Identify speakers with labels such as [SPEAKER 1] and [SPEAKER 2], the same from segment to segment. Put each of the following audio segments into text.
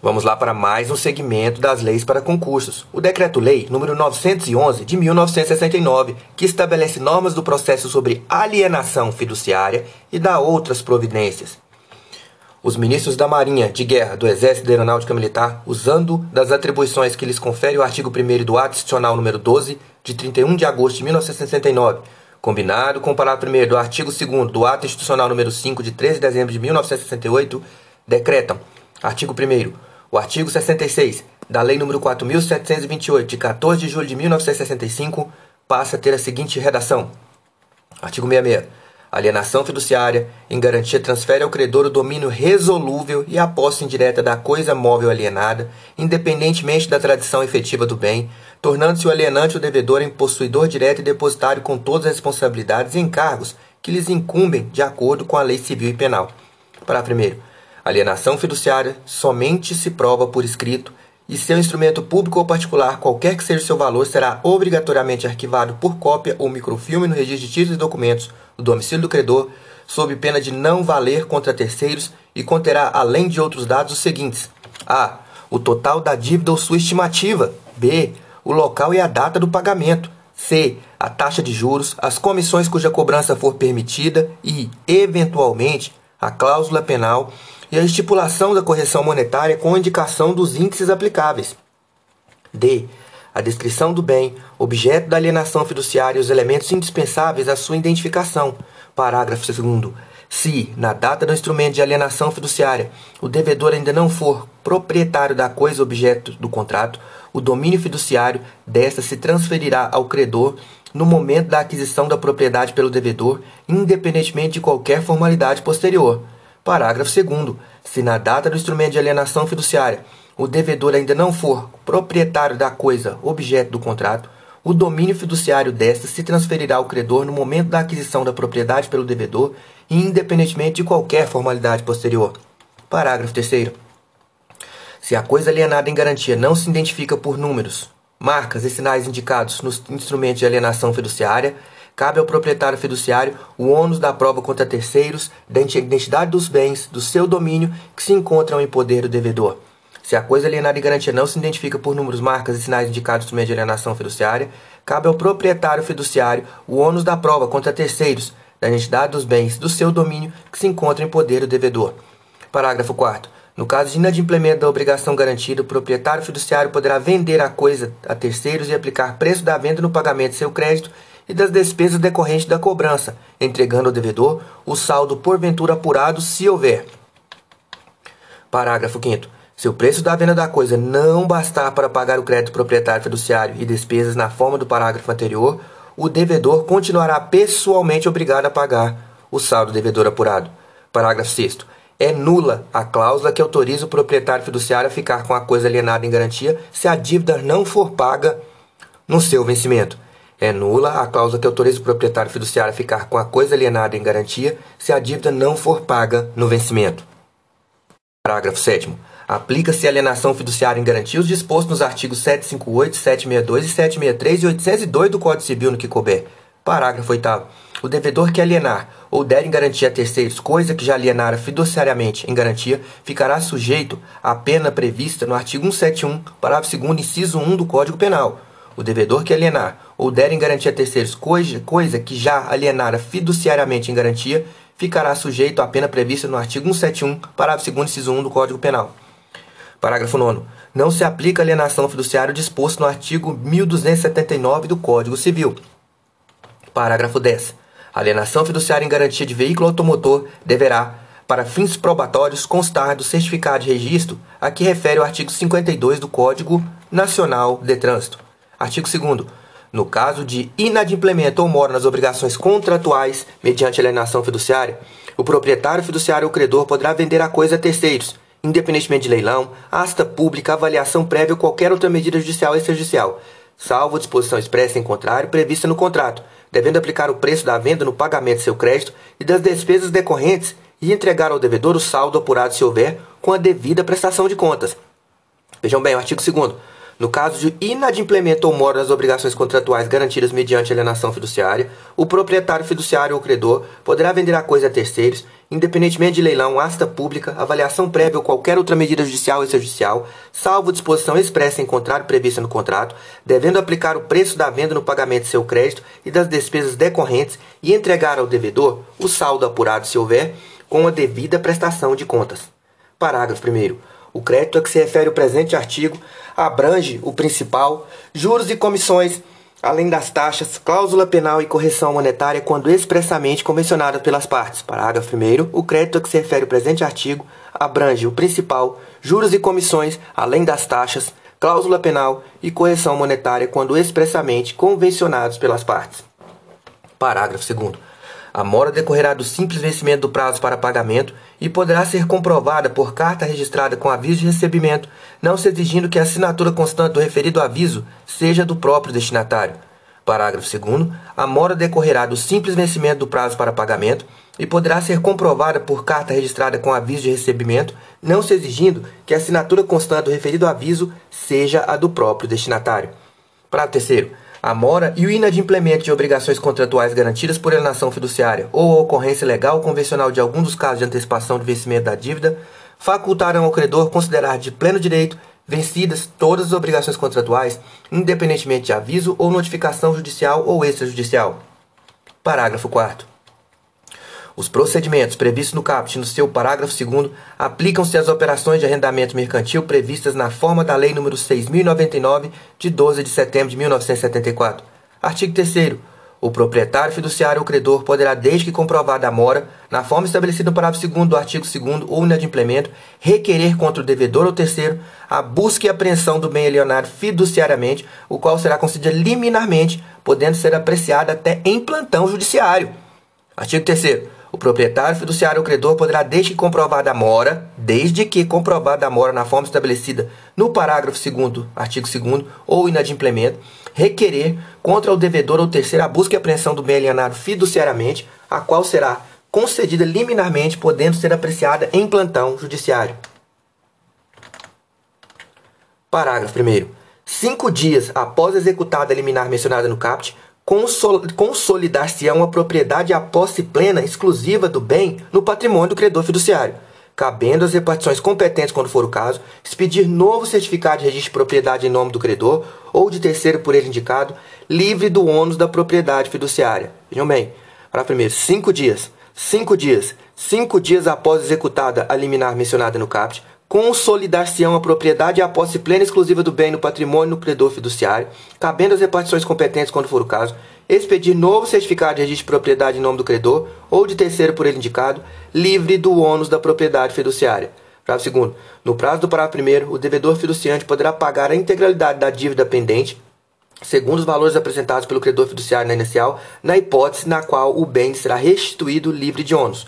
[SPEAKER 1] Vamos lá para mais um segmento das leis para concursos. O Decreto-Lei número 911 de 1969, que estabelece normas do processo sobre alienação fiduciária e dá outras providências. Os ministros da Marinha, de Guerra, do Exército e da Aeronáutica Militar, usando das atribuições que lhes confere o artigo 1 do Ato Institucional número 12, de 31 de agosto de 1969, combinado com o parágrafo 1 do artigo 2 do Ato Institucional número 5, de 13 de dezembro de 1968, decretam: artigo 1 o artigo 66 da Lei nº 4.728, de 14 de julho de 1965, passa a ter a seguinte redação. Artigo 66. Alienação fiduciária, em garantia, transfere ao credor o domínio resolúvel e a posse indireta da coisa móvel alienada, independentemente da tradição efetiva do bem, tornando-se o alienante o devedor em possuidor direto e depositário com todas as responsabilidades e encargos que lhes incumbem de acordo com a lei civil e penal. Parágrafo 1. Alienação fiduciária somente se prova por escrito e seu instrumento público ou particular, qualquer que seja o seu valor, será obrigatoriamente arquivado por cópia ou microfilme no registro de títulos e documentos do domicílio do credor, sob pena de não valer contra terceiros e conterá, além de outros dados, os seguintes: a. O total da dívida ou sua estimativa. B. O local e a data do pagamento. C. A taxa de juros, as comissões cuja cobrança for permitida e, eventualmente, a cláusula penal e a estipulação da correção monetária com indicação dos índices aplicáveis. D. A descrição do bem, objeto da alienação fiduciária e os elementos indispensáveis à sua identificação. Parágrafo 2. Se, na data do instrumento de alienação fiduciária, o devedor ainda não for proprietário da coisa objeto do contrato, o domínio fiduciário desta se transferirá ao credor no momento da aquisição da propriedade pelo devedor, independentemente de qualquer formalidade posterior. Parágrafo 2. Se na data do instrumento de alienação fiduciária o devedor ainda não for proprietário da coisa objeto do contrato, o domínio fiduciário desta se transferirá ao credor no momento da aquisição da propriedade pelo devedor, independentemente de qualquer formalidade posterior. Parágrafo 3. Se a coisa alienada em garantia não se identifica por números, marcas e sinais indicados nos instrumentos de alienação fiduciária, cabe ao proprietário fiduciário o ônus da prova contra terceiros da identidade dos bens do seu domínio que se encontram em poder do devedor. Se a coisa alienada em garantia não se identifica por números, marcas e sinais indicados no meio de alienação fiduciária, cabe ao proprietário fiduciário o ônus da prova contra terceiros da identidade dos bens do seu domínio que se encontram em poder do devedor. Parágrafo 4 no caso de inadimplemento da obrigação garantida, o proprietário fiduciário poderá vender a coisa a terceiros e aplicar preço da venda no pagamento de seu crédito e das despesas decorrentes da cobrança, entregando ao devedor o saldo porventura apurado, se houver. Parágrafo 5 Se o preço da venda da coisa não bastar para pagar o crédito proprietário fiduciário e despesas na forma do parágrafo anterior, o devedor continuará pessoalmente obrigado a pagar o saldo devedor apurado. Parágrafo 6 é nula a cláusula que autoriza o proprietário fiduciário a ficar com a coisa alienada em garantia se a dívida não for paga no seu vencimento. É nula a cláusula que autoriza o proprietário fiduciário a ficar com a coisa alienada em garantia se a dívida não for paga no vencimento. Parágrafo 7. Aplica-se a alienação fiduciária em garantia os dispostos nos artigos 758, 762 e 763 e 802 do Código Civil no que couber. Parágrafo 8. O devedor que alienar ou der em garantia a terceiros coisa que já alienara fiduciariamente em garantia, ficará sujeito à pena prevista no artigo 171, parágrafo 2 inciso 1 do Código Penal o devedor que alienar ou der em garantia a terceiros coisa, coisa que já alienara fiduciariamente em garantia, ficará sujeito à pena prevista no artigo 171, parágrafo 2 inciso 1 do Código Penal. Parágrafo 9 Não se aplica alienação fiduciária disposto no artigo 1279 do Código Civil. Parágrafo 10 a alienação fiduciária em garantia de veículo automotor deverá, para fins probatórios, constar do certificado de registro a que refere o artigo 52 do Código Nacional de Trânsito. Artigo 2 no caso de inadimplemento ou mora nas obrigações contratuais mediante alienação fiduciária, o proprietário fiduciário ou credor poderá vender a coisa a terceiros, independentemente de leilão, asta pública, avaliação prévia ou qualquer outra medida judicial ou extrajudicial, salvo disposição expressa em contrário prevista no contrato, devendo aplicar o preço da venda no pagamento de seu crédito e das despesas decorrentes e entregar ao devedor o saldo apurado se houver com a devida prestação de contas. Vejam bem, o artigo 2 No caso de inadimplemento ou mora das obrigações contratuais garantidas mediante alienação fiduciária, o proprietário fiduciário ou credor poderá vender a coisa a terceiros, independentemente de leilão, asta pública, avaliação prévia ou qualquer outra medida judicial ou extrajudicial, salvo disposição expressa em contrário prevista no contrato, devendo aplicar o preço da venda no pagamento de seu crédito e das despesas decorrentes e entregar ao devedor o saldo apurado, se houver, com a devida prestação de contas. Parágrafo 1. O crédito a que se refere o presente artigo abrange o principal, juros e comissões, além das taxas, cláusula penal e correção monetária quando expressamente convencionadas pelas partes. Parágrafo 1. O crédito a que se refere o presente artigo abrange o principal, juros e comissões, além das taxas, cláusula penal e correção monetária quando expressamente convencionados pelas partes. Parágrafo 2. A mora decorrerá do simples vencimento do prazo para pagamento e poderá ser comprovada por carta registrada com aviso de recebimento, não se exigindo que a assinatura constante do referido aviso seja do próprio destinatário. Parágrafo 2. A mora decorrerá do simples vencimento do prazo para pagamento e poderá ser comprovada por carta registrada com aviso de recebimento, não se exigindo que a assinatura constante do referido aviso seja a do próprio destinatário. Parágrafo 3 a mora e o inadimplemento de obrigações contratuais garantidas por alienação fiduciária ou a ocorrência legal ou convencional de algum dos casos de antecipação de vencimento da dívida facultarão ao credor considerar de pleno direito vencidas todas as obrigações contratuais, independentemente de aviso ou notificação judicial ou extrajudicial. Parágrafo 4 os procedimentos previstos no caput no seu parágrafo 2 aplicam-se às operações de arrendamento mercantil previstas na forma da Lei nº 6.099, de 12 de setembro de 1974. Artigo 3 o proprietário fiduciário ou credor poderá, desde que comprovada a mora, na forma estabelecida no parágrafo 2 do artigo 2 ou inadimplemento, requerer contra o devedor ou terceiro a busca e apreensão do bem alienário fiduciariamente, o qual será concedido liminarmente, podendo ser apreciado até em plantão judiciário. Artigo 3 o proprietário fiduciário ou credor poderá, desde que comprovada a mora, desde que comprovada a mora na forma estabelecida no parágrafo 2 artigo 2 ou inadimplemento, requerer contra o devedor ou terceiro a busca e apreensão do bem alienado fiduciariamente, a qual será concedida liminarmente, podendo ser apreciada em plantão judiciário. Parágrafo 1 Cinco dias após executada a liminar mencionada no CAPT, consolidar-se-ão a propriedade e a posse plena exclusiva do bem no patrimônio do credor fiduciário, cabendo às repartições competentes, quando for o caso, expedir novo certificado de registro de propriedade em nome do credor ou de terceiro por ele indicado, livre do ônus da propriedade fiduciária. Vejam bem, para primeiro, cinco dias, cinco dias, cinco dias após executada a liminar mencionada no CAPT, consolidar-se-ão a propriedade e a posse plena e exclusiva do bem no patrimônio do credor fiduciário, cabendo às repartições competentes, quando for o caso, expedir novo certificado de registro de propriedade em nome do credor ou de terceiro por ele indicado, livre do ônus da propriedade fiduciária. Parágrafo segundo. No prazo do parágrafo primeiro, o devedor fiduciante poderá pagar a integralidade da dívida pendente, segundo os valores apresentados pelo credor fiduciário na inicial, na hipótese na qual o bem será restituído livre de ônus.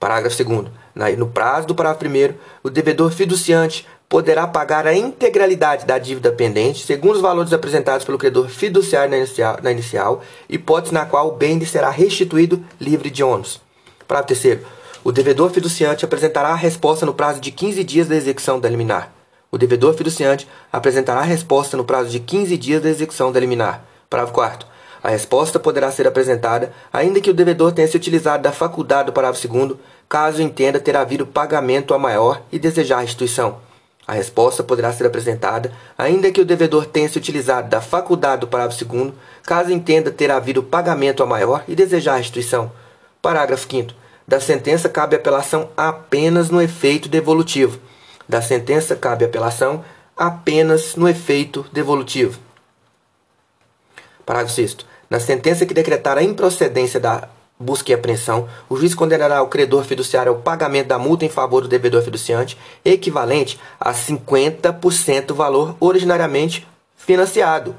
[SPEAKER 1] Parágrafo 2 No prazo do parágrafo 1 o devedor fiduciante poderá pagar a integralidade da dívida pendente, segundo os valores apresentados pelo credor fiduciário na inicial, na inicial hipótese na qual o bem lhe será restituído livre de ônus. Parágrafo 3 O devedor fiduciante apresentará a resposta no prazo de 15 dias da execução da liminar. O devedor fiduciante apresentará a resposta no prazo de 15 dias da execução da liminar. Parágrafo 4 a resposta poderá ser apresentada, ainda que o devedor tenha se utilizado da faculdade do parágrafo 2 caso entenda ter havido pagamento a maior e desejar restituição. A resposta poderá ser apresentada, ainda que o devedor tenha se utilizado da faculdade do parágrafo 2 caso entenda ter havido pagamento a maior e desejar restituição. Parágrafo 5 Da sentença cabe apelação apenas no efeito devolutivo. Da sentença cabe apelação apenas no efeito devolutivo. Parágrafo 6 na sentença que decretar a improcedência da busca e apreensão, o juiz condenará o credor fiduciário ao pagamento da multa em favor do devedor fiduciante, equivalente a 50% do valor originariamente financiado.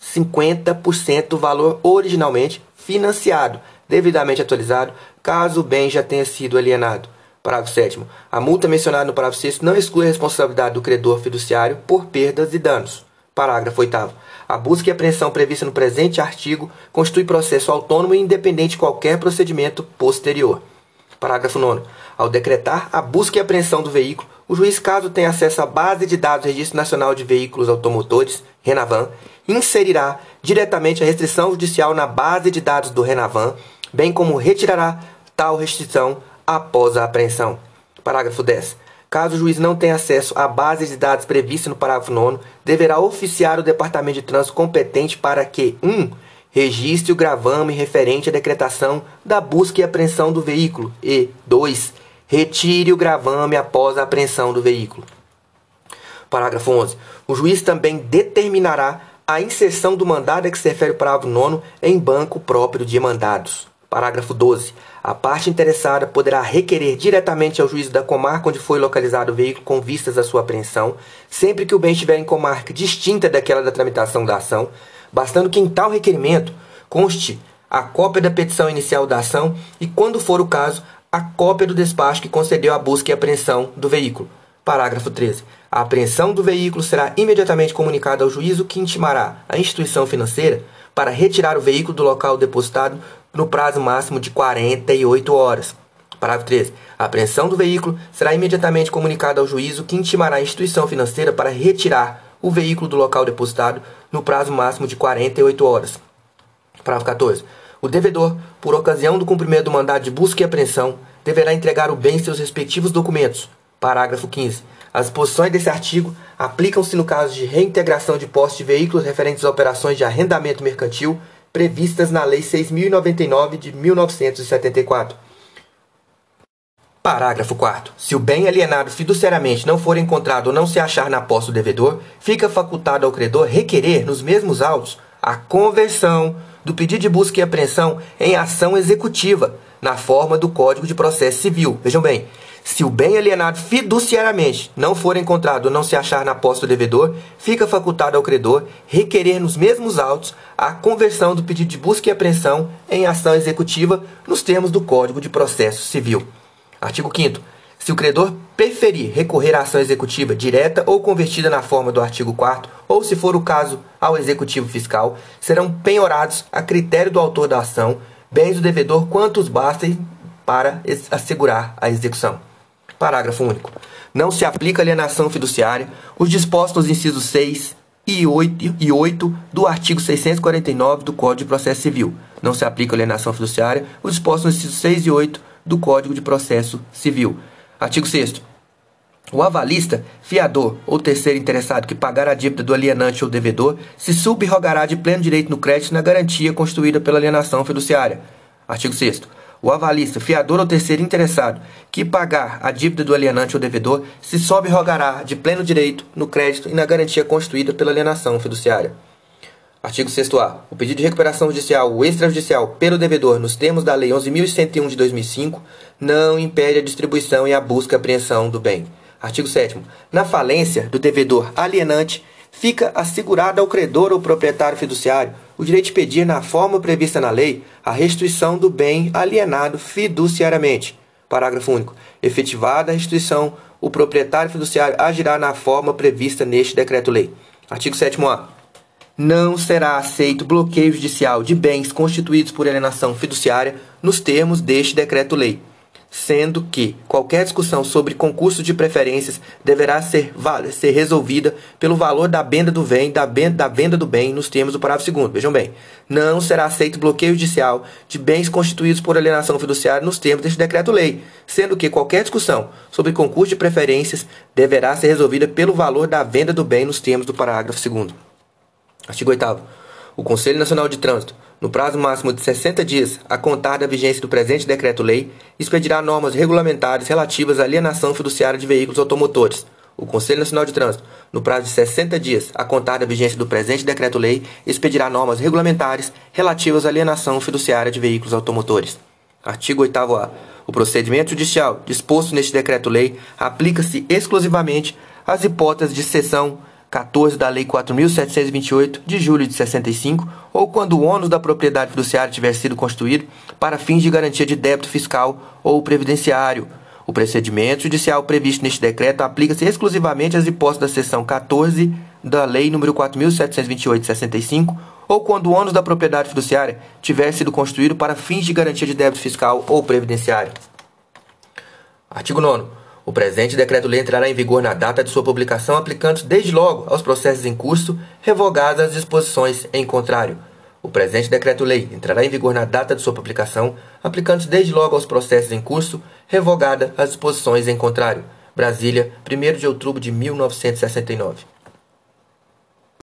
[SPEAKER 1] 50% do valor originalmente financiado, devidamente atualizado, caso o bem já tenha sido alienado. Parágrafo 7. A multa mencionada no parágrafo 6 não exclui a responsabilidade do credor fiduciário por perdas e danos. Parágrafo 8. A busca e apreensão prevista no presente artigo constitui processo autônomo e independente de qualquer procedimento posterior. Parágrafo 9. Ao decretar a busca e apreensão do veículo, o juiz, caso tenha acesso à base de dados do Registro Nacional de Veículos Automotores, Renavan, inserirá diretamente a restrição judicial na base de dados do Renavan, bem como retirará tal restrição após a apreensão. Parágrafo 10. Caso o juiz não tenha acesso à base de dados prevista no parágrafo 9, deverá oficiar o Departamento de Trânsito competente para que 1. Um, registre o gravame referente à decretação da busca e apreensão do veículo e 2. Retire o gravame após a apreensão do veículo. Parágrafo 11. O juiz também determinará a inserção do mandado a que se refere o parágrafo 9 em banco próprio de mandados. Parágrafo 12. A parte interessada poderá requerer diretamente ao juiz da comarca onde foi localizado o veículo com vistas à sua apreensão, sempre que o bem estiver em comarca distinta daquela da tramitação da ação, bastando que em tal requerimento conste a cópia da petição inicial da ação e, quando for o caso, a cópia do despacho que concedeu a busca e apreensão do veículo. Parágrafo 13. A apreensão do veículo será imediatamente comunicada ao juízo que intimará a instituição financeira para retirar o veículo do local depositado no prazo máximo de 48 horas. Parágrafo 13. A apreensão do veículo será imediatamente comunicada ao juízo que intimará a instituição financeira para retirar o veículo do local depositado no prazo máximo de 48 horas. Parágrafo 14. O devedor, por ocasião do cumprimento do mandado de busca e apreensão, deverá entregar o bem e seus respectivos documentos. Parágrafo 15. As disposições desse artigo aplicam-se no caso de reintegração de posse de veículos referentes a operações de arrendamento mercantil previstas na Lei 6.099 de 1974. Parágrafo 4. Se o bem alienado fiduciariamente não for encontrado ou não se achar na posse do devedor, fica facultado ao credor requerer, nos mesmos autos, a conversão do pedido de busca e apreensão em ação executiva, na forma do Código de Processo Civil. Vejam bem, se o bem alienado fiduciariamente não for encontrado ou não se achar na posse do devedor, fica facultado ao credor requerer nos mesmos autos a conversão do pedido de busca e apreensão em ação executiva nos termos do Código de Processo Civil. Artigo 5 se o credor preferir recorrer à ação executiva direta ou convertida na forma do artigo 4 ou, se for o caso, ao executivo fiscal, serão penhorados, a critério do autor da ação, bens do devedor quantos bastem para assegurar a execução. Parágrafo único. Não se aplica alienação fiduciária os dispostos nos incisos 6 e 8, e 8 do artigo 649 do Código de Processo Civil. Não se aplica alienação fiduciária os dispostos nos incisos 6 e 8 do Código de Processo Civil. Artigo 6 o avalista, fiador ou terceiro interessado que pagar a dívida do alienante ou devedor se subrogará de pleno direito no crédito na garantia constituída pela alienação fiduciária. Artigo 6 o avalista, fiador ou terceiro interessado que pagar a dívida do alienante ou devedor se sob-rogará de pleno direito no crédito e na garantia constituída pela alienação fiduciária. Artigo 6º-A. O pedido de recuperação judicial ou extrajudicial pelo devedor nos termos da Lei 11.101 de 2005 não impede a distribuição e a busca e apreensão do bem. Artigo 7 Na falência do devedor alienante, fica assegurado ao credor ou proprietário fiduciário o direito de pedir, na forma prevista na lei, a restituição do bem alienado fiduciariamente. Parágrafo único. Efetivada a restituição, o proprietário fiduciário agirá na forma prevista neste decreto-lei. Artigo 7a. Não será aceito bloqueio judicial de bens constituídos por alienação fiduciária nos termos deste decreto-lei sendo que qualquer discussão sobre concurso de preferências deverá ser, ser resolvida pelo valor da venda do bem, da, da venda do bem nos termos do parágrafo 2 Vejam bem, não será aceito bloqueio judicial de bens constituídos por alienação fiduciária nos termos deste decreto-lei, sendo que qualquer discussão sobre concurso de preferências deverá ser resolvida pelo valor da venda do bem nos termos do parágrafo 2 Artigo 8 O Conselho Nacional de Trânsito no prazo máximo de 60 dias a contar da vigência do presente decreto-lei, expedirá normas regulamentares relativas à alienação fiduciária de veículos automotores. O Conselho Nacional de Trânsito, no prazo de 60 dias a contar da vigência do presente decreto-lei, expedirá normas regulamentares relativas à alienação fiduciária de veículos automotores. Artigo 8º-A. O procedimento judicial disposto neste decreto-lei aplica-se exclusivamente às hipóteses de cessão 14 da Lei 4.728, de julho de 65, ou quando o ônus da propriedade fiduciária tiver sido constituído para fins de garantia de débito fiscal ou previdenciário. O procedimento judicial previsto neste decreto aplica-se exclusivamente às hipóteses da seção 14 da Lei nº 4.728 de 65, ou quando o ônus da propriedade fiduciária tiver sido constituído para fins de garantia de débito fiscal ou previdenciário. Artigo 9 O presente decreto-lei entrará em vigor na data de sua publicação, aplicando-se desde logo aos processos em curso, revogadas as disposições em contrário. O presente decreto-lei entrará em vigor na data de sua publicação, aplicando-se desde logo aos processos em curso, revogada as disposições em contrário. Brasília, 1 de outubro de 1969.